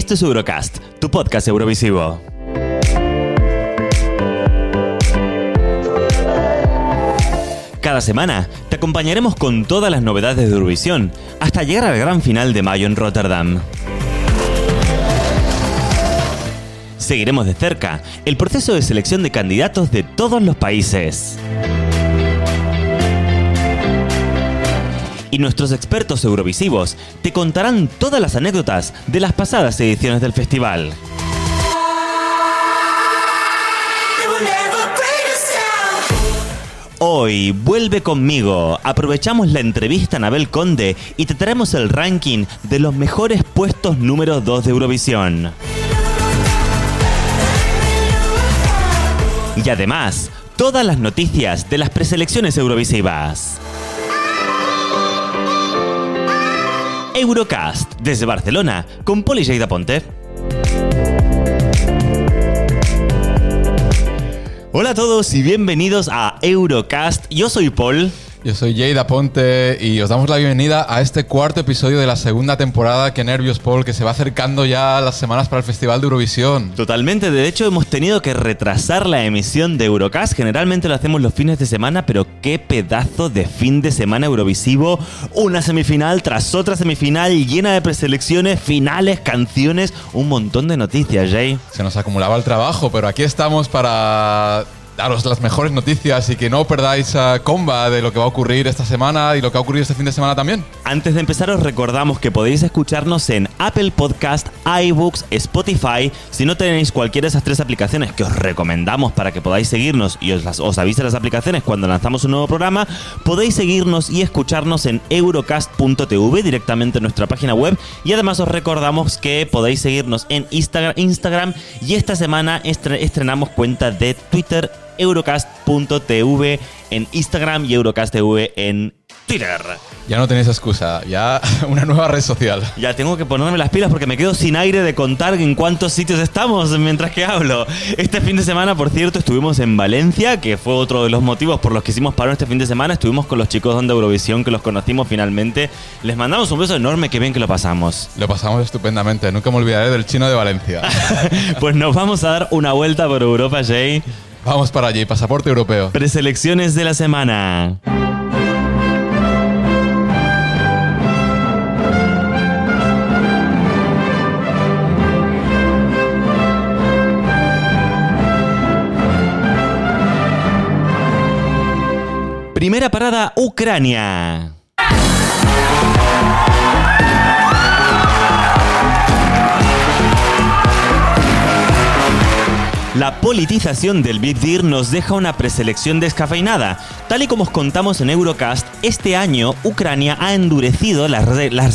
Esto es Eurocast, tu podcast Eurovisivo. Cada semana te acompañaremos con todas las novedades de Eurovisión hasta llegar al gran final de mayo en Rotterdam. Seguiremos de cerca el proceso de selección de candidatos de todos los países. Y nuestros expertos eurovisivos te contarán todas las anécdotas de las pasadas ediciones del festival. Hoy, vuelve conmigo. Aprovechamos la entrevista a Anabel Conde y te traemos el ranking de los mejores puestos número 2 de Eurovisión. Y además, todas las noticias de las preselecciones eurovisivas. Eurocast desde Barcelona con Poli Lleida Ponte. Hola a todos y bienvenidos a Eurocast. Yo soy Paul. Yo soy Jade Ponte y os damos la bienvenida a este cuarto episodio de la segunda temporada. Qué nervios, Paul, que se va acercando ya las semanas para el Festival de Eurovisión. Totalmente, de hecho hemos tenido que retrasar la emisión de Eurocast. Generalmente lo hacemos los fines de semana, pero qué pedazo de fin de semana Eurovisivo. Una semifinal tras otra semifinal llena de preselecciones, finales, canciones, un montón de noticias, Jay. Se nos acumulaba el trabajo, pero aquí estamos para daros las mejores noticias y que no perdáis a comba de lo que va a ocurrir esta semana y lo que ha ocurrido este fin de semana también. Antes de empezar os recordamos que podéis escucharnos en Apple Podcast, iBooks, Spotify. Si no tenéis cualquiera de esas tres aplicaciones que os recomendamos para que podáis seguirnos y os, os avise las aplicaciones cuando lanzamos un nuevo programa, podéis seguirnos y escucharnos en eurocast.tv directamente en nuestra página web y además os recordamos que podéis seguirnos en Instagram, Instagram y esta semana estrenamos cuenta de Twitter eurocast.tv en Instagram y eurocast.tv en Twitter. Ya no tenéis excusa, ya una nueva red social. Ya tengo que ponerme las pilas porque me quedo sin aire de contar en cuántos sitios estamos mientras que hablo. Este fin de semana, por cierto, estuvimos en Valencia, que fue otro de los motivos por los que hicimos paro este fin de semana. Estuvimos con los chicos de Eurovisión, que los conocimos finalmente. Les mandamos un beso enorme, que bien que lo pasamos. Lo pasamos estupendamente, nunca me olvidaré del chino de Valencia. pues nos vamos a dar una vuelta por Europa, Jay. Vamos para allí, pasaporte europeo. Preselecciones de la semana. Primera parada, Ucrania. La politización del Big Deal nos deja una preselección descafeinada. Tal y como os contamos en Eurocast, este año Ucrania ha endurecido las,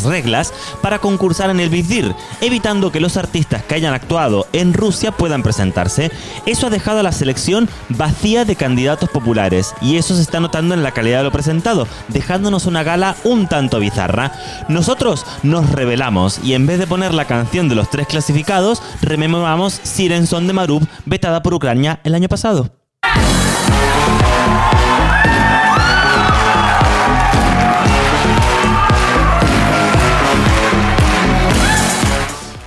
reglas para concursar en el Big Deal, evitando que los artistas que hayan actuado en Rusia puedan presentarse. Eso ha dejado a la selección vacía de candidatos populares y eso se está notando en la calidad de lo presentado, dejándonos una gala un tanto bizarra. Nosotros nos revelamos y en vez de poner la canción de los tres clasificados, rememoramos Siren Son de Marub vetada por Ucrania el año pasado.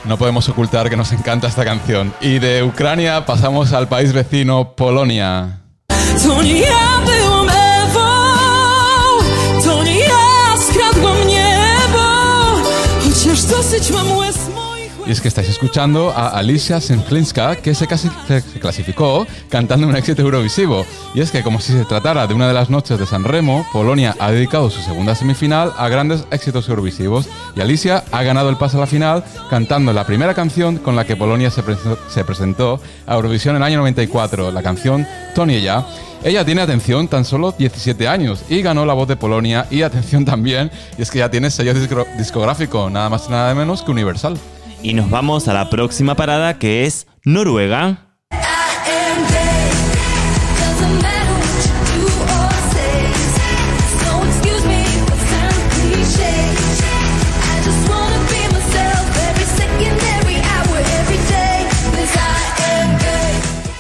No podemos ocultar que nos encanta esta canción. Y de Ucrania pasamos al país vecino, Polonia. Y es que estáis escuchando a Alicia Semplinska, que se, casi, clasificó cantando un éxito eurovisivo. Y es que, como si se tratara de una de las noches de San Remo, Polonia ha dedicado su segunda semifinal a grandes éxitos eurovisivos. Y Alicia ha ganado el paso a la final cantando la primera canción con la que Polonia se, se presentó a Eurovisión en el año 94, la canción Tony Ella. Ella tiene atención tan solo 17 años y ganó la voz de Polonia y atención también, y es que ya tiene sello discográfico, nada más y nada menos que Universal y nos vamos a la próxima parada que es Noruega.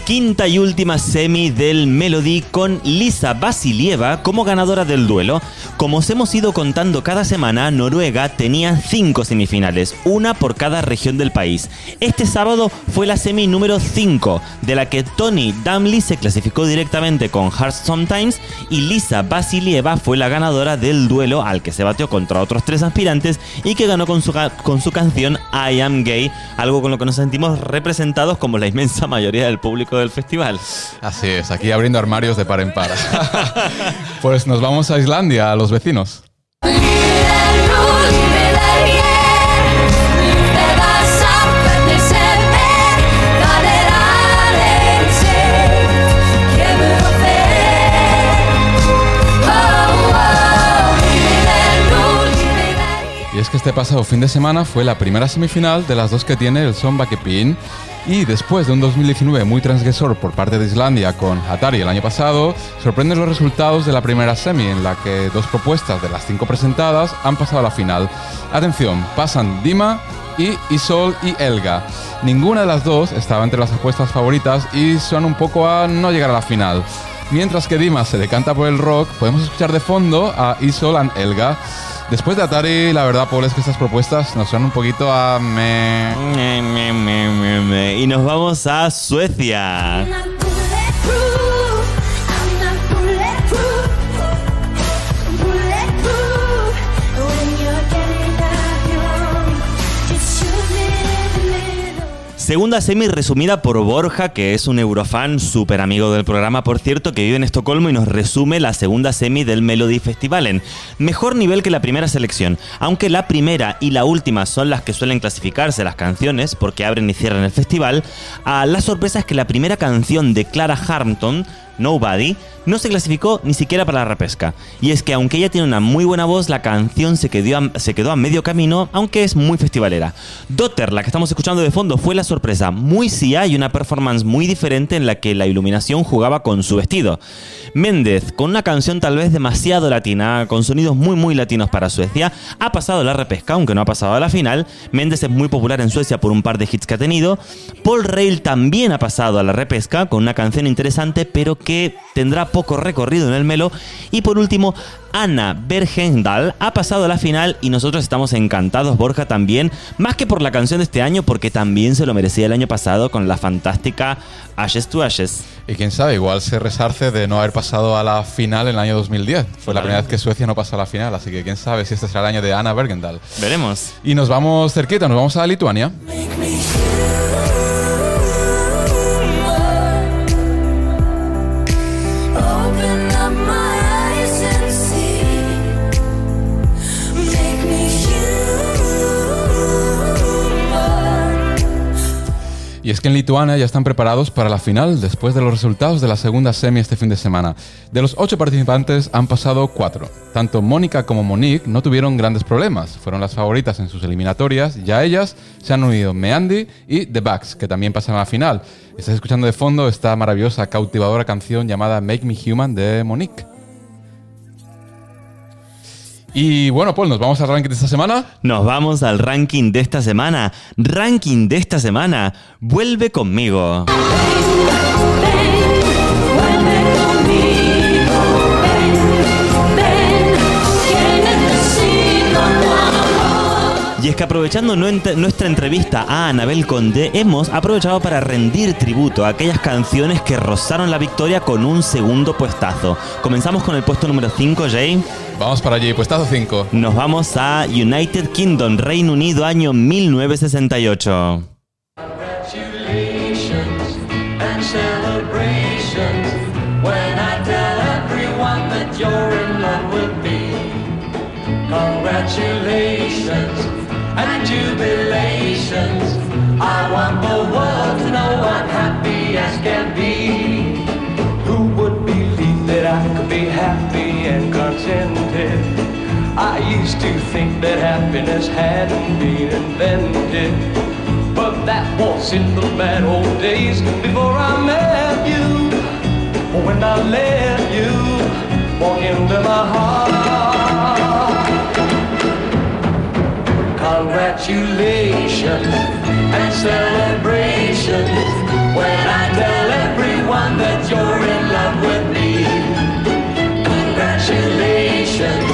quinta y última semi del Melody con Lisa Vasilieva como ganadora del duelo. Como os hemos ido contando cada semana, Noruega tenía cinco semifinales, una por cada región del país. Este sábado fue la semi número 5, de la que Tony Damley se clasificó directamente con Hearts Sometimes y Lisa Vasilieva fue la ganadora del duelo al que se batió contra otros tres aspirantes y que ganó con su, con su canción I Am Gay, algo con lo que nos sentimos representados como la inmensa mayoría del público del festival. Así es, aquí abriendo armarios de par en par. pues nos vamos a Islandia, a los vecinos. Este pasado fin de semana fue la primera semifinal de las dos que tiene el Son Bakepin. Y después de un 2019 muy transgresor por parte de Islandia con Atari el año pasado, sorprenden los resultados de la primera semi, en la que dos propuestas de las cinco presentadas han pasado a la final. Atención, pasan Dima y Isol y Elga. Ninguna de las dos estaba entre las apuestas favoritas y son un poco a no llegar a la final. Mientras que Dima se decanta por el rock, podemos escuchar de fondo a Isol y Elga. Después de Atari, la verdad, Paul, es que estas propuestas nos suenan un poquito a me... Y nos vamos a Suecia. Segunda semi resumida por Borja, que es un eurofan súper amigo del programa, por cierto, que vive en Estocolmo y nos resume la segunda semi del Melody Festivalen. Mejor nivel que la primera selección, aunque la primera y la última son las que suelen clasificarse las canciones, porque abren y cierran el festival, a la sorpresa es que la primera canción de Clara Harmton Nobody, no se clasificó ni siquiera para la repesca. Y es que aunque ella tiene una muy buena voz, la canción se quedó a, medio camino, aunque es muy festivalera. Dotter, la que estamos escuchando de fondo, fue la sorpresa. Muy Sia y una performance muy diferente en la que la iluminación jugaba con su vestido. Méndez, con una canción tal vez demasiado latina, con sonidos muy muy latinos para Suecia, ha pasado la repesca, aunque no ha pasado a la final. Méndez es muy popular en Suecia por un par de hits que ha tenido. Paul Rail también ha pasado a la repesca con una canción interesante, pero que tendrá poco recorrido en el Melo. Y por último, Ana Bergendal ha pasado a la final y nosotros estamos encantados, Borja también, más que por la canción de este año, porque también se lo merecía el año pasado con la fantástica Ashes to Ashes. Y quién sabe, igual se resarce de no haber pasado a la final en el año 2010. Fue la primera vez que Suecia no pasó a la final, así que quién sabe si este será el año de Ana Bergendal. Veremos. Y nos vamos cerquita, nos vamos a Lituania. Y es que en Lituania ya están preparados para la final después de los resultados de la segunda semi este fin de semana. De los ocho participantes han pasado cuatro. Tanto Mónica como Monique no tuvieron grandes problemas, fueron las favoritas en sus eliminatorias y a ellas se han unido Meandi y The Bugs, que también pasan a la final. Estás escuchando de fondo esta maravillosa, cautivadora canción llamada Make Me Human de Monique. Y bueno, pues nos vamos al ranking de esta semana. Nos vamos al ranking de esta semana. Ranking de esta semana. Vuelve conmigo. Y es que aprovechando nuestra entrevista a Anabel Conde, hemos aprovechado para rendir tributo a aquellas canciones que rozaron la victoria con un segundo puestazo. Comenzamos con el puesto número 5, Jay. Vamos para allí, puestazo 5. Nos vamos a United Kingdom, Reino Unido, año 1968. Congratulations. And jubilations. I want the world to know I'm happy as can be. Who would believe that I could be happy and contented? I used to think that happiness hadn't been invented. But that was in the bad old days before I met you. When I let you walk into my heart. Congratulations and celebrations when I tell everyone. come with me. Congratulations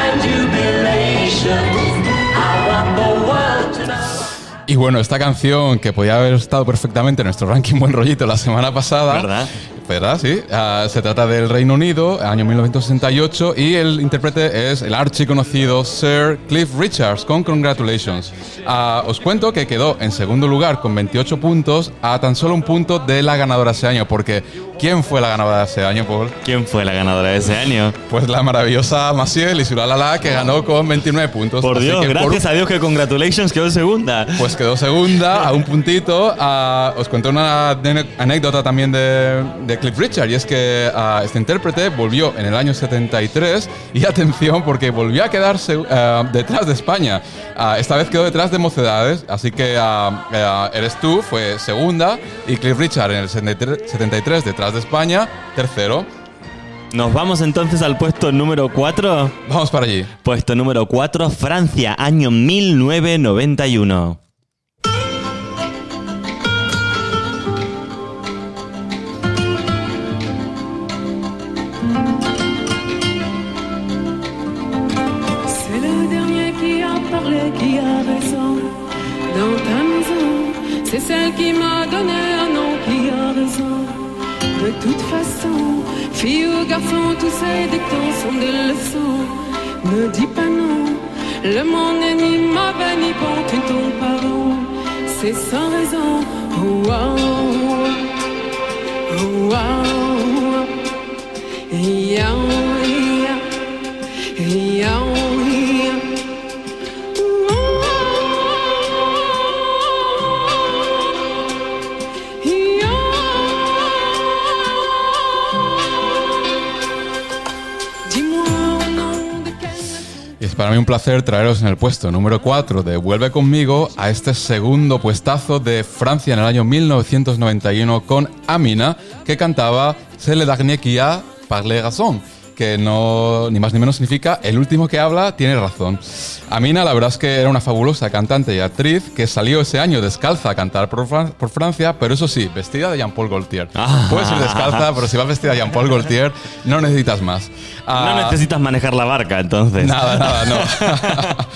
and jubilations. I want the world to know. Y bueno, esta canción que podía haber estado perfectamente en nuestro ranking Buen Rollito la semana pasada. ¿Verdad? ¿Verdad? Sí. Ah, se trata del Reino Unido, año 1968, y el intérprete es el archiconocido Sir Cliff Richards con Congratulations. Ah, os cuento que quedó en segundo lugar con 28 puntos a tan solo un punto de la ganadora ese año, porque ¿quién fue la ganadora de ese año, Paul? ¿Quién fue la ganadora de ese año? Pues la maravillosa Maciel y Suralala, que ganó con 29 puntos. Por Así Dios, que por- gracias a Dios que Congratulations quedó segunda. Pues quedó segunda a un puntito. Ah, os cuento una anécdota también de, de Cliff Richard y es que ah, este intérprete volvió en el año 73 y atención porque volvió a quedarse ah, detrás de España. Esta vez quedó detrás de Mocedades, así que Eres tú fue segunda y Cliff Richard en el 73 73 detrás de España, tercero. Nos vamos entonces al puesto número 4. Vamos para allí. Puesto número 4, Francia, año 1991. C'est celle qui m'a donné un nom, qui a raison. De toute façon, fille ou garçon, tous ces dictons sont des leçons. Ne dis pas non, le monde n'est ni mauvais ni bon, tu tombes. C'est sans raison. Wow. Para mí un placer traeros en el puesto número 4 de Vuelve conmigo a este segundo puestazo de Francia en el año 1991 con Amina, que cantaba C'est le dernier qui a parlé raison, que no ni más ni menos significa el último que habla tiene razón. Amina, la verdad es que era una fabulosa cantante y actriz que salió ese año descalza a cantar por, Fran- por Francia, pero eso sí, vestida de Jean-Paul Gaultier. Ah. Puedes ir descalza, pero si vas vestida de Jean-Paul Gaultier, no necesitas más. No Ah, necesitas manejar la barca, entonces. Nada, nada, no.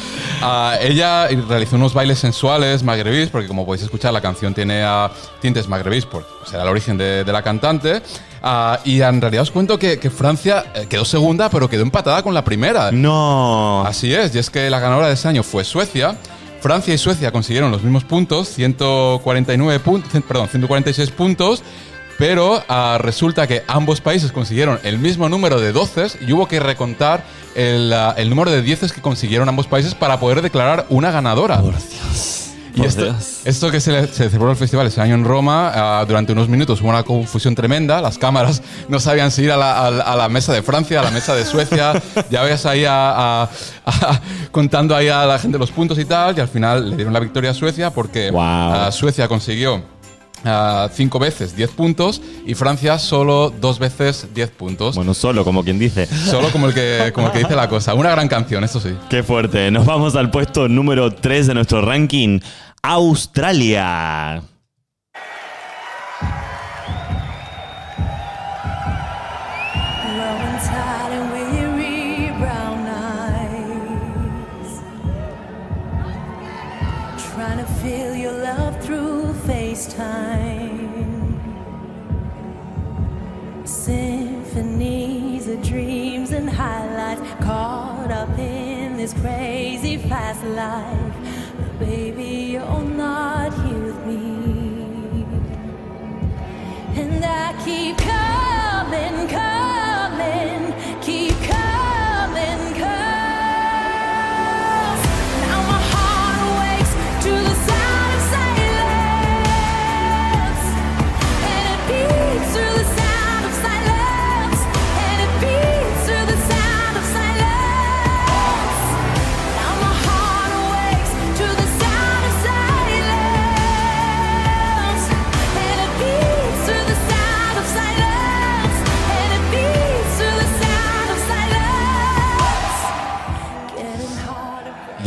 Ah, ella realizó unos bailes sensuales magrebís, porque como podéis escuchar, la canción tiene ah, tintes magrebís, por será el origen de, de la cantante. Ah, y en realidad os cuento que, que Francia eh, quedó segunda, pero quedó empatada con la primera. No. Así es, y es que la ganadora de ese año fue Suecia. Francia y Suecia consiguieron los mismos puntos, 149 puntos, perdón, 146 puntos, pero ah, resulta que ambos países consiguieron el mismo número de doces y hubo que recontar el, ah, el número de dieces que consiguieron ambos países para poder declarar una ganadora. Por Dios. Y esto, esto que se, le- se celebró el festival ese año en Roma, ah, durante unos minutos hubo una confusión tremenda. Las cámaras no sabían si ir a la, a la- a la mesa de Francia, a la mesa de Suecia. ya ves ahí a- contando ahí a la gente los puntos y tal. Y al final le dieron la victoria a Suecia porque Wow. Suecia consiguió ah, cinco veces 10 puntos y Francia solo dos veces 10 puntos. Bueno, solo, como quien dice. Solo como el, que, como el que dice la cosa. Una gran canción, eso sí. Qué fuerte. Nos vamos al puesto número 3 de nuestro ranking. Australia. Keep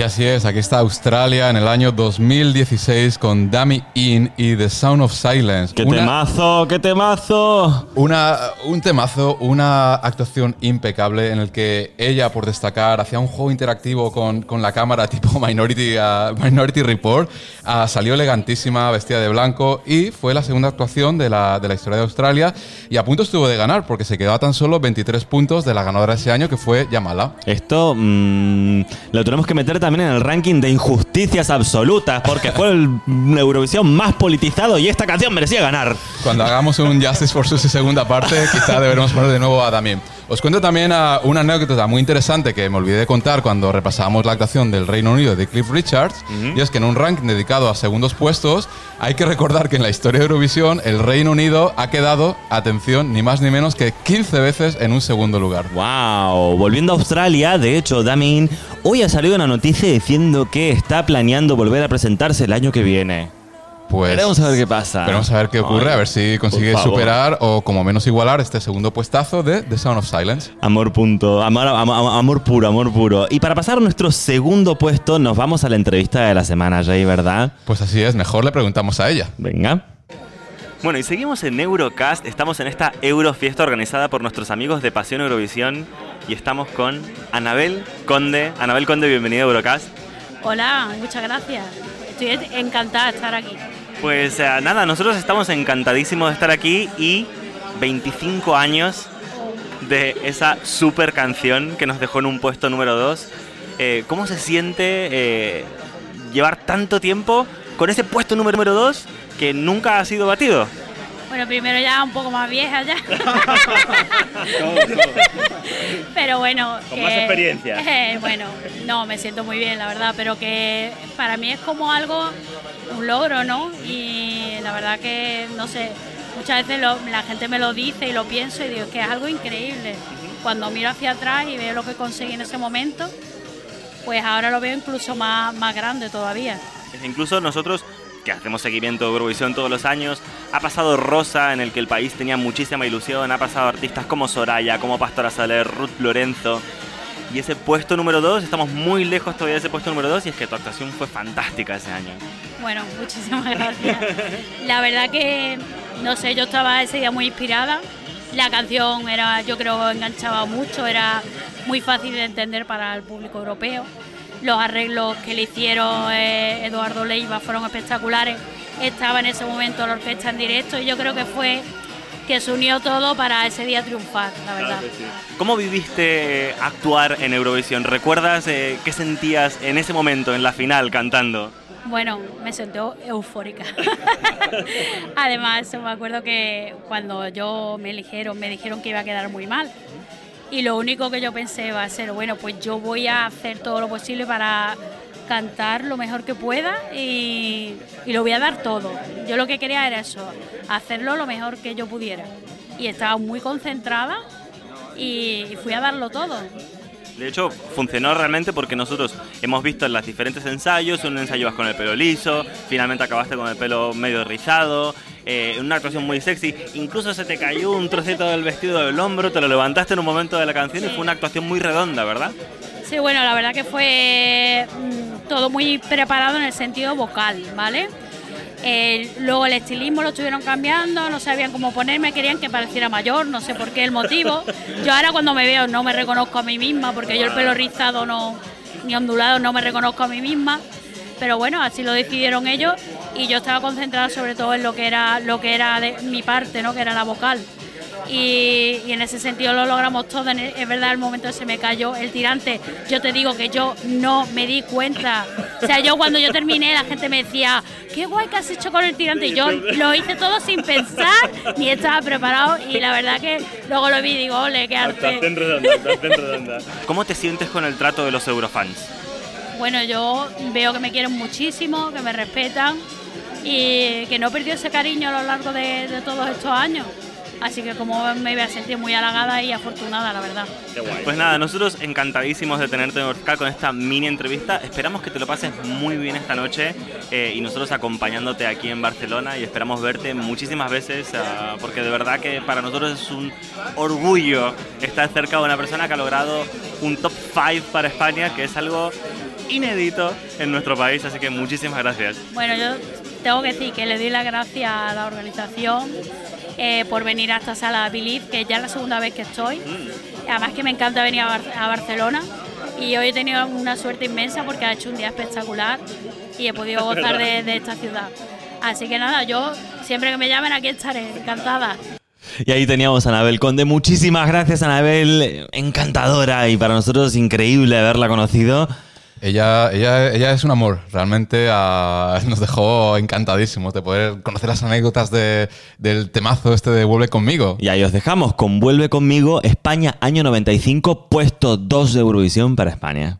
así es, aquí está Australia en el año 2016 con Dummy In y The Sound of Silence. ¡Qué Una- temazo! ¡Qué temazo! Una, un temazo, una actuación impecable en el que ella, por destacar, hacía un juego interactivo con, con la cámara tipo Minority, ah, Minority Report. Ah, salió elegantísima, vestida de blanco y fue la segunda actuación de la, de la historia de Australia y a punto estuvo de ganar porque se quedó a tan solo 23 puntos de la ganadora ese año que fue Yamala. Esto mm, lo tenemos que meter también en el ranking de injusticias absolutas porque fue el Eurovisión más politizado y esta canción merecía ganar. Cuando hagamos un Justice for Susie segunda parte, quizá deberemos poner de nuevo a Damien. Os cuento también ah, una anécdota muy interesante que me olvidé de contar cuando repasamos la actuación del Reino Unido de Cliff Richards, y es que en un ranking dedicado a segundos puestos, hay que recordar que en la historia de Eurovisión el Reino Unido ha quedado, atención, ni más ni menos que 15 veces en un segundo lugar. Wow, volviendo a Australia, de hecho, Damin hoy ha salido una noticia diciendo que está planeando volver a presentarse el año que viene. Pues Veremos a ver qué pasa. Veremos a ver qué ocurre, Ay, a ver si consigue superar o como menos igualar este segundo puestazo de The Sound of Silence. Amor punto, amor, am- am- amor puro, amor puro. Y para pasar a nuestro segundo puesto, nos vamos a la entrevista de la semana, Jay, ¿verdad? Pues así es, mejor le preguntamos a ella. Venga. Bueno, y seguimos en Eurocast. Estamos en esta Eurofiesta organizada por nuestros amigos de Pasión Eurovisión. Y estamos con Anabel Conde. Anabel Conde, bienvenida a Eurocast. Hola, muchas gracias. Estoy encantada de estar aquí. Pues eh, nada, nosotros estamos encantadísimos de estar aquí y 25 años de esa super canción que nos dejó en un puesto número 2. ¿Cómo se siente eh, llevar tanto tiempo con ese puesto número 2 que nunca ha sido batido? Bueno, primero ya un poco más vieja ya. pero bueno. Con más experiencia. eh, bueno, no, me siento muy bien, la verdad, pero que para mí es como algo, un logro, ¿no? Y la verdad que, no sé, muchas veces lo- la gente me lo dice y lo pienso y digo que es algo increíble. Cuando miro hacia atrás y veo lo que conseguí en ese momento, pues ahora lo veo incluso más, más grande todavía. Incluso nosotros, que hacemos seguimiento de Eurovisión todos los años, ha pasado Rosa, en el que el país tenía muchísima ilusión, ha pasado artistas como Soraya, como Pastora Saler, Ruth Lorenzo. Y ese puesto número 2, estamos muy lejos todavía de ese puesto número 2 y es que tu actuación fue fantástica ese año. Bueno, muchísimas gracias. La verdad que, no sé, yo estaba ese día muy inspirada. La canción era, yo creo, enganchaba mucho, era muy fácil de entender para el público europeo. Los arreglos que le hicieron eh, Eduardo Leiva fueron espectaculares. Estaba en ese momento la orquesta en directo y yo creo que fue que se unió todo para ese día triunfar, la verdad. ¿Cómo viviste actuar en Eurovisión? ¿Recuerdas eh, qué sentías en ese momento, en la final, cantando? Bueno, me sentí eufórica. Además, me acuerdo que cuando yo me eligieron, me dijeron que iba a quedar muy mal. Y lo único que yo pensé va a ser, bueno, pues yo voy a hacer todo lo posible para cantar lo mejor que pueda y, y lo voy a dar todo. Yo lo que quería era eso, hacerlo lo mejor que yo pudiera. Y estaba muy concentrada y, y fui a darlo todo. De hecho, funcionó realmente porque nosotros hemos visto en los diferentes ensayos, un ensayo vas con el pelo liso, finalmente acabaste con el pelo medio rizado, eh, una actuación muy sexy, incluso se te cayó un trocito del vestido del hombro, te lo levantaste en un momento de la canción y fue una actuación muy redonda, ¿verdad? Sí, bueno, la verdad que fue mm, todo muy preparado en el sentido vocal, ¿vale? Eh, luego el estilismo lo estuvieron cambiando, no sabían cómo ponerme, querían que pareciera mayor, no sé por qué el motivo. Yo ahora cuando me veo no me reconozco a mí misma, porque yo el pelo rizado no, ni ondulado no me reconozco a mí misma. Pero bueno, así lo decidieron ellos y yo estaba concentrada sobre todo en lo que era, lo que era de mi parte, ¿no? que era la vocal. Y, y en ese sentido lo logramos todo. Es verdad, el momento que se me cayó el tirante, yo te digo que yo no me di cuenta. O sea, yo cuando yo terminé, la gente me decía, qué guay que has hecho con el tirante. Y yo lo hice todo sin pensar, ni estaba preparado. Y la verdad que luego lo vi y digo, ole, qué arte. ¿Cómo te sientes con el trato de los eurofans? Bueno, yo veo que me quieren muchísimo, que me respetan y que no he perdido ese cariño a lo largo de, de todos estos años. Así que como me voy a sentir muy halagada y afortunada, la verdad. Pues nada, nosotros encantadísimos de tenerte acá con esta mini entrevista. Esperamos que te lo pases muy bien esta noche eh, y nosotros acompañándote aquí en Barcelona y esperamos verte muchísimas veces ah, porque de verdad que para nosotros es un orgullo estar cerca de una persona que ha logrado un top 5 para España, que es algo inédito en nuestro país, así que muchísimas gracias. Bueno, yo tengo que decir que le doy las gracias a la organización eh, por venir a esta sala Believe, que ya es la segunda vez que estoy. Además que me encanta venir a, Bar- a Barcelona y hoy he tenido una suerte inmensa porque ha hecho un día espectacular y he podido gozar de, de esta ciudad. Así que nada, yo siempre que me llamen aquí estaré, encantada. Y ahí teníamos a Anabel Conde. Muchísimas gracias, Anabel. Encantadora y para nosotros increíble haberla conocido. Ella, ella, ella es un amor, realmente nos dejó encantadísimos de poder conocer las anécdotas de- del temazo este de Vuelve conmigo. Y ahí os dejamos con Vuelve conmigo, España año 95, puesto 2 de Eurovisión para España.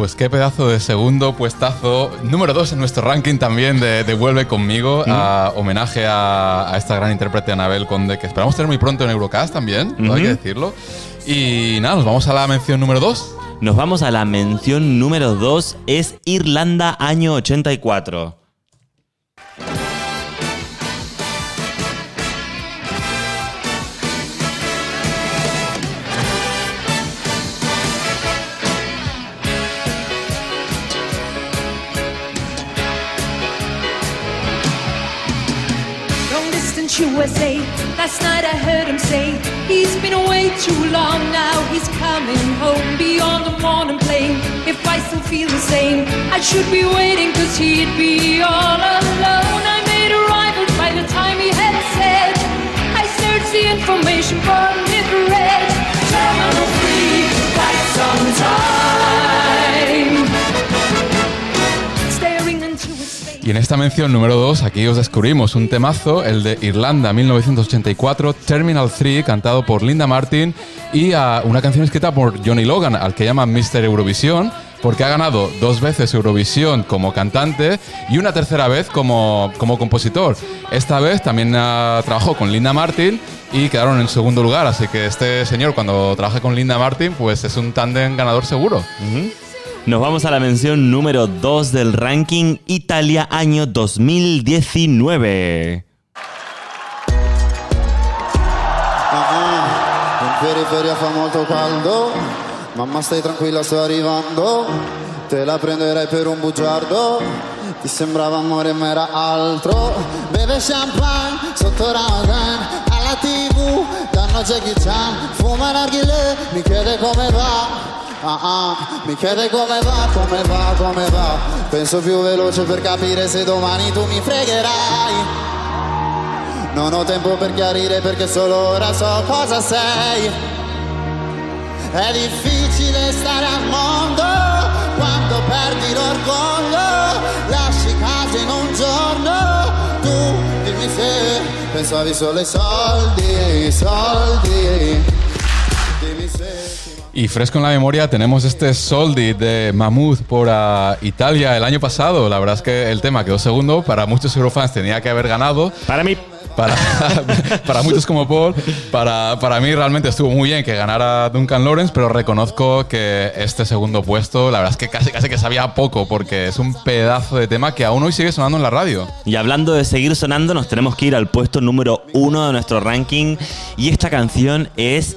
Pues qué pedazo de segundo puestazo, número dos en nuestro ranking también de, de Vuelve conmigo, a homenaje a, a esta gran intérprete Anabel Conde, que esperamos tener muy pronto en Eurocast también, todo hay que decirlo. Y nada, nos vamos a la mención número dos. Nos vamos a la mención número 2, es Irlanda año 84. USA. Last night I heard him say he's been away too long now. He's coming home beyond the morning plane. If I still feel the same, I should be waiting cause he'd be all alone. I made arrivals by the time he had said. I searched the information from it read. Terminal free, quite some time. Y en esta mención número 2, aquí os descubrimos un temazo, el de Irlanda 1984, Terminal 3, cantado por Linda Martin, y ah, una canción escrita por Johnny Logan, al que llaman Mr. Eurovisión, porque ha ganado dos veces Eurovisión como cantante y una tercera vez como, como compositor. Esta vez también ah, trabajó con Linda Martin y quedaron en segundo lugar, así que este señor cuando trabaja con Linda Martin, pues es un tándem ganador seguro. Nos vamos a la mención número 2 del ranking Italia año 2019. Ah, in periferia fa molto caldo, mamma stai tranquilla sto arrivando, te la prenderai per un bugiardo, ti sembrava amore ma era altro, beve champagne sotto Ramadan, alla tv danno Jackie Chan, fuma narghile, mi chiede come va. Ah ah, mi chiede come va, come va, come va Penso più veloce per capire se domani tu mi fregherai non ho tempo per chiarire perché solo ora so cosa sei. È difficile stare al mondo quando perdi l'orgoglio. Lasci casa in un giorno. Tu dimmi se pensavi solo ai soldi, soldi. Y fresco en la memoria tenemos este Soldi de Mammoth por ah, Italia el año pasado. La verdad es que el tema quedó segundo. Para muchos Eurofans tenía que haber ganado. Para mí, Para, para muchos como Paul, para, para mí realmente estuvo muy bien que ganara Duncan Lawrence, pero reconozco que este segundo puesto, la verdad es que casi, casi que sabía poco, porque es un pedazo de tema que aún hoy sigue sonando en la radio. Y hablando de seguir sonando, nos tenemos que ir al puesto número uno de nuestro ranking. Y esta canción es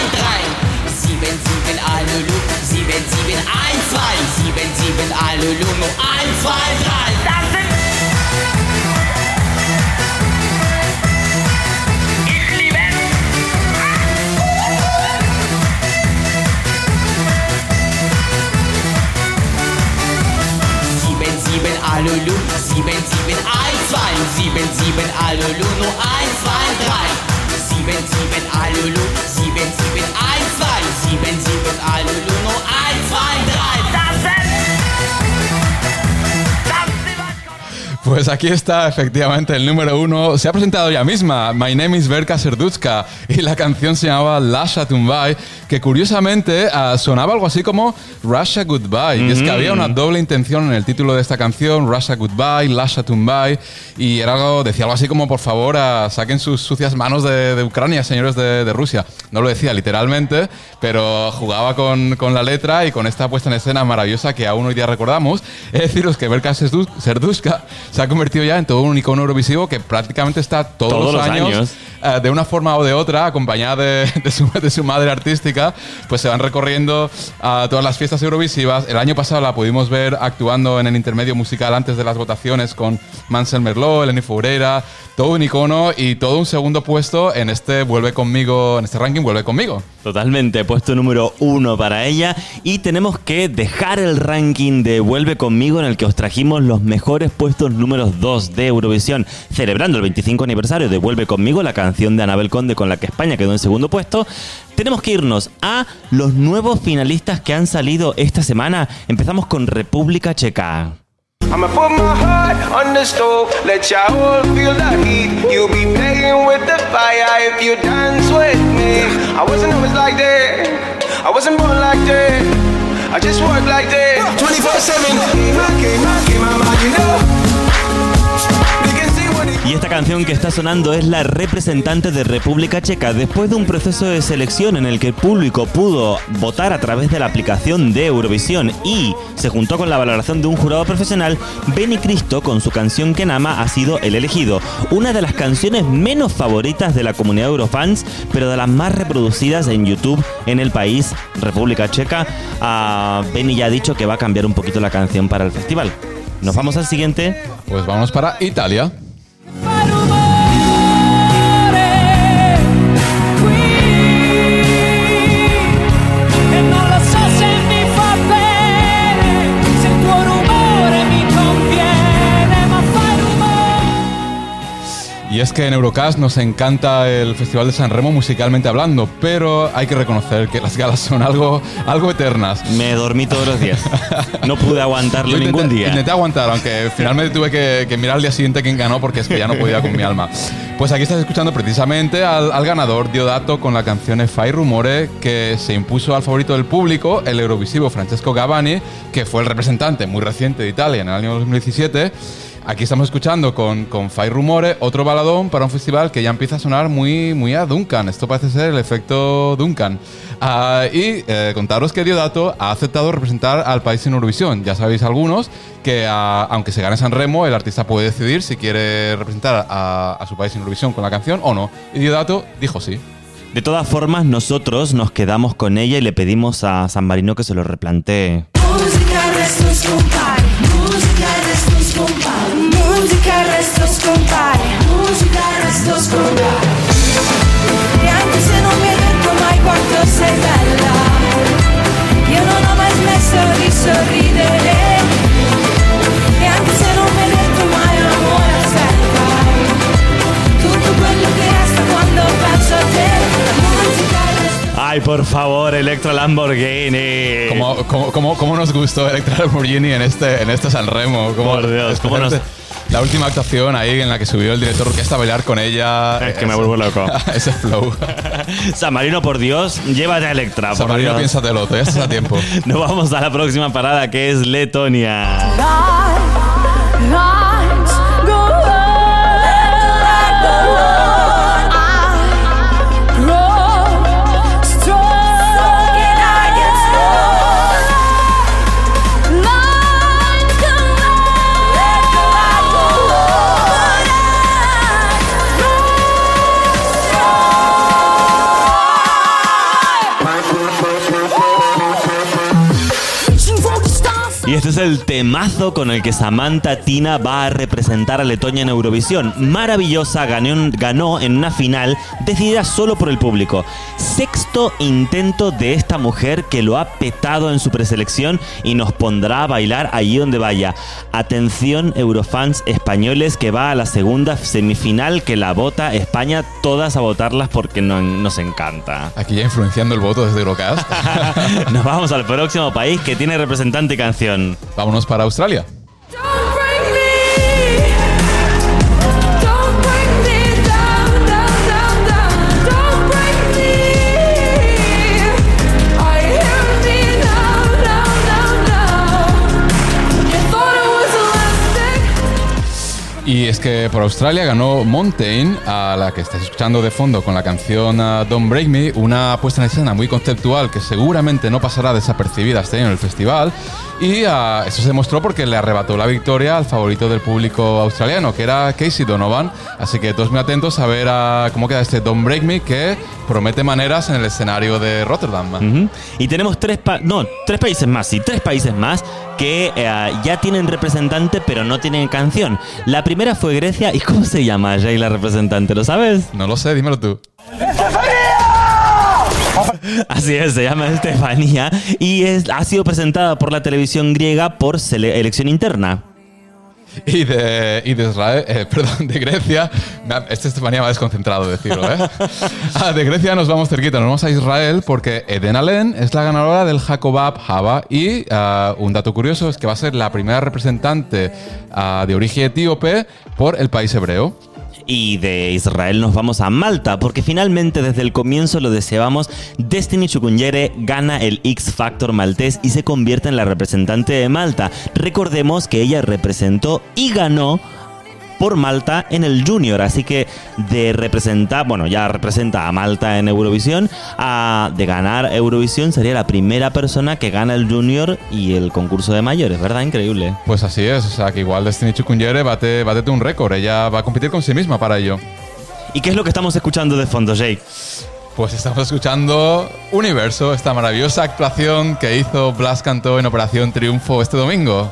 Pues aquí está efectivamente el número uno. Se ha presentado ella misma. My name is Berka Serdutska. Y la canción se llamaba Lasha Tumbai, que curiosamente ah, sonaba algo así como Russia Goodbye. Y es que había una doble intención en el título de esta canción, Russia Goodbye, Lasha Tumbai. Y era algo, decía algo así como, por favor, ah, saquen sus sucias manos de, de Ucrania, señores de, de Rusia. No lo decía literalmente, pero jugaba con, con la letra y con esta puesta en escena maravillosa que aún hoy día recordamos. Es deciros que Berka Serdu- Serdushka se ha convertido ya en todo un icono eurovisivo que prácticamente está todos, Todos los los años, años. Eh, de una forma o de otra, acompañada de, de su, de su madre artística, pues se van recorriendo a todas las fiestas eurovisivas. El año pasado la pudimos ver actuando en el intermedio musical antes de las votaciones con Mansell Merlot, Eleni Foureira, todo un icono y todo un segundo puesto en este Vuelve conmigo, en este ranking Vuelve conmigo. Totalmente, puesto número uno para ella. Y tenemos que dejar el ranking de Vuelve conmigo en el que os trajimos los mejores puestos números 2 de Eurovisión, celebrando el 25 aniversario de Vuelve conmigo, la canción de Anabel Conde con la que España quedó en segundo puesto. Tenemos que irnos a los nuevos finalistas que han salido esta semana. Empezamos con República Checa. I'ma put my heart on the stove, let y'all feel the heat. You'll be playing with the fire if you dance with me. I wasn't always like that, I wasn't born like that. I just work like that. 24 7. Game, my game, my game, my mind, you know. Y esta canción que está sonando es la representante de República Checa después de un proceso de selección en el que el público pudo votar a través de la aplicación de Eurovisión y se juntó con la valoración de un jurado profesional, Benny Cristo con su canción Kenama ha sido el elegido. Una de las canciones menos favoritas de la comunidad Eurofans, pero de las más reproducidas en YouTube en el país, República Checa. Ah, Benny ya ha dicho que va a cambiar un poquito la canción para el festival. Nos vamos al siguiente. Pues vamos para Italia. Es que en Eurocast nos encanta el Festival de San Remo musicalmente hablando, pero hay que reconocer que las galas son algo, algo eternas. Me dormí todos los días. No pude aguantarlo ningún día. intenté aguantar, aunque finalmente tuve que, que mirar al día siguiente quién ganó porque es que ya no podía con mi alma. Pues aquí estás escuchando precisamente al, al ganador Diodato con la canción Fai Rumore que se impuso al favorito del público, el eurovisivo Francesco Gavani, que fue el representante muy reciente de Italia en el año 2017. Aquí estamos escuchando con, con Fai Rumore, otro baladón para un festival que ya empieza a sonar muy, muy a Duncan. Esto parece ser el efecto Duncan. Ah, y eh, contaros que Diodato ha aceptado representar al país en Eurovisión. Ya sabéis algunos que ah, aunque se gane San Remo, el artista puede decidir si quiere representar a, a su país en Eurovisión con la canción o no. Y Diodato dijo sí. De todas formas, nosotros nos quedamos con ella y le pedimos a San Marino que se lo replantee. musica scompare musica il resto scompare e anche se non mi hai detto mai quanto sei bella io non ho mai smesso di sorridere e anche se non mi hai detto mai amore aspetta tutto quello che resta quando penso a te. Musica il resto Ay, por favor, Electro Lamborghini. Como, como, como, como nos gustó Electra Lamborghini en este, en este San Remo. Como, Por Dios, cómo nos- La última actuación ahí en la que subió el director orquesta a bailar con ella. Es que me vuelvo loco. ese flow. San Marino, por Dios, llévate a Electra. por San Marino, Dios. piénsatelo, todavía estás a tiempo. Nos vamos a la próxima parada que es Letonia. El temazo con el que Samantha Tina va a representar a Letonia en Eurovisión. Maravillosa ganó, ganó en una final decidida solo por el público. Sexto intento de esta mujer que lo ha petado en su preselección y nos pondrá a bailar allí donde vaya. Atención Eurofans españoles que va a la segunda semifinal que la vota España, todas a votarlas porque no- nos encanta. Aquí ya influenciando el voto desde Eurocast. Nos vamos al próximo país que tiene representante y canción. Vámonos para Australia. Que por Australia ganó Mountain, a la que estáis escuchando de fondo con la canción uh, Don't Break Me, una puesta en escena muy conceptual que seguramente no pasará desapercibida este año en el festival. Y uh, eso se demostró porque le arrebató la victoria al favorito del público australiano, que era Casey Donovan. Así que todos muy atentos a ver uh, cómo queda este Don't Break Me, que promete maneras en el escenario de Rotterdam. Ujú. Y tenemos tres, no, tres países más, sí, tres países más que eh, ya tienen representante pero no tienen canción. La primera fue Grecia. ¿Y cómo se llama Jay la representante? ¿Lo sabes? No lo sé, dímelo tú. Así es, se llama Estefanía y es, ha sido presentada por la televisión griega por sele- elección interna. Y de, y de Israel, eh, perdón, de Grecia, este Estefanía me ha desconcentrado decirlo, ¿eh? Ah, de Grecia nos vamos cerquita, nos vamos a Israel porque Eden Allen es la ganadora del Jacobab Java y ah, un dato curioso es que va a ser la primera representante ah, de origen etíope por el país hebreo. Y de Israel nos vamos a Malta, porque finalmente desde el comienzo lo deseábamos, Destiny Chukunyere gana el X Factor maltés y se convierte en la representante de Malta. Recordemos que ella representó y ganó por Malta en el Junior, así que de representar, bueno, ya representa a Malta en Eurovisión, a, de ganar Eurovisión sería la primera persona que gana el Junior y el concurso de mayores, ¿verdad? Increíble. Pues así es, o sea que igual Destiny Chukunyere bate, bate un récord, ella va a competir con sí misma para ello. ¿Y qué es lo que estamos escuchando de fondo, Jake? Pues estamos escuchando Universo, esta maravillosa actuación que hizo Blas Cantó en Operación Triunfo este domingo.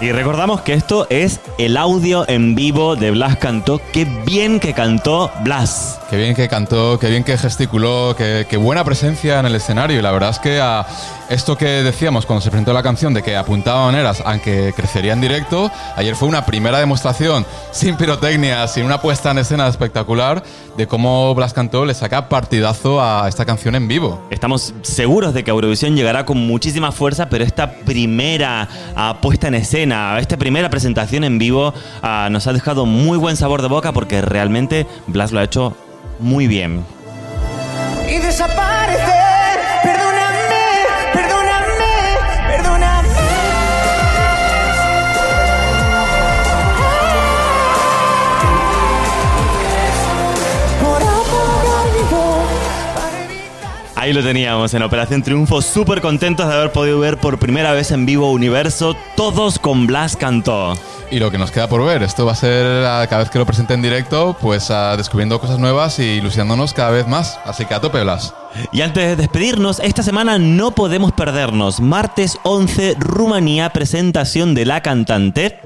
Y recordamos que esto es el audio en vivo de Blas Cantó. Qué bien que cantó Blas. Qué bien que cantó, qué bien que gesticuló, qué, qué buena presencia en el escenario. Y la verdad es que a esto que decíamos cuando se presentó la canción de que apuntaba maneras, aunque crecería en directo, ayer fue una primera demostración sin pirotecnia, sin una puesta en escena espectacular de cómo Blas Cantó le saca partidazo a esta canción en vivo. Estamos seguros de que Eurovisión llegará con muchísima fuerza, pero esta primera ah, puesta en escena, esta primera presentación en vivo ah, nos ha dejado muy buen sabor de boca porque realmente Blas lo ha hecho muy bien. Ahí lo teníamos en Operación Triunfo, súper contentos de haber podido ver por primera vez en vivo Universo, todos con Blas Cantó. Y lo que nos queda por ver, esto va a ser ah, cada vez que lo presente en directo, pues ah, descubriendo cosas nuevas y ilusionándonos cada vez más. Así que a tope, Blas. Y antes de despedirnos, esta semana no podemos perdernos. Martes 11, Rumanía, presentación de la cantante.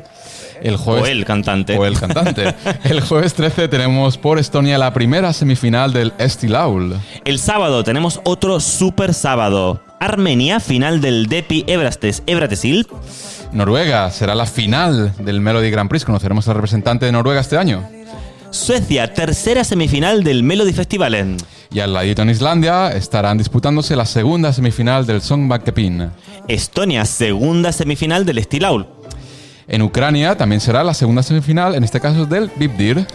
El jueves, O el cantante. O el cantante. el jueves 13 tenemos por Estonia la primera semifinal del Estilaul. El sábado tenemos otro super sábado. Armenia, final del Depi Ebrastes Ebratesil. Noruega será la final del Melody Grand Prix. Conoceremos al representante de Noruega este año. Suecia, tercera semifinal del Melody Festivalen. Y al ladito en Islandia estarán disputándose la segunda semifinal del Songbackepin. Estonia, segunda semifinal del Stilaul. En Ucrania también será la segunda semifinal, en este caso del Vipdir.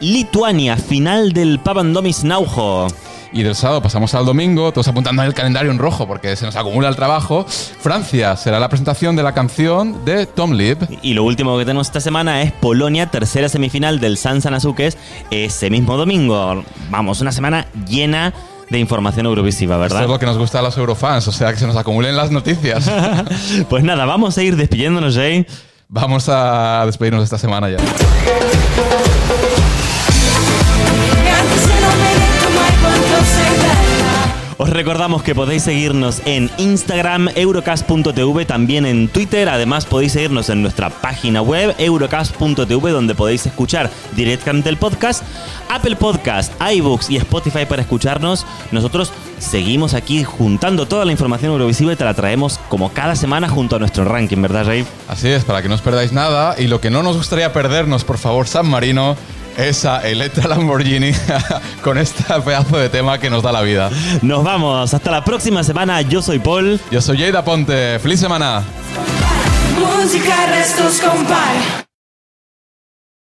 Lituania, final del Papandomis Naujo. Y del sábado pasamos al domingo, todos apuntando en el calendario en rojo porque se nos acumula el trabajo. Francia será la presentación de la canción de Tom Lib. Y lo último que tenemos esta semana es Polonia, tercera semifinal del San Sanazukes, ese mismo domingo. Vamos, una semana llena de información eurovisiva, ¿verdad? es lo que nos gusta a los eurofans, o sea, que se nos acumulen las noticias. pues nada, vamos a ir despidiéndonos, Jay. Vamos a despedirnos de esta semana ya. Os recordamos que podéis seguirnos en Instagram, eurocast.tv, también en Twitter. Además, podéis seguirnos en nuestra página web, eurocast.tv, donde podéis escuchar directamente el podcast, Apple Podcast, iBooks y Spotify para escucharnos. Nosotros seguimos aquí juntando toda la información eurovisiva y te la traemos como cada semana junto a nuestro ranking, ¿verdad, Ray? Así es, para que no os perdáis nada. Y lo que no nos gustaría perdernos, por favor, San Marino, esa Electra Lamborghini con este pedazo de tema que nos da la vida. Nos vamos, hasta la próxima semana. Yo soy Paul. Yo soy Jada Ponte. ¡Feliz semana! Musica e il resto scompare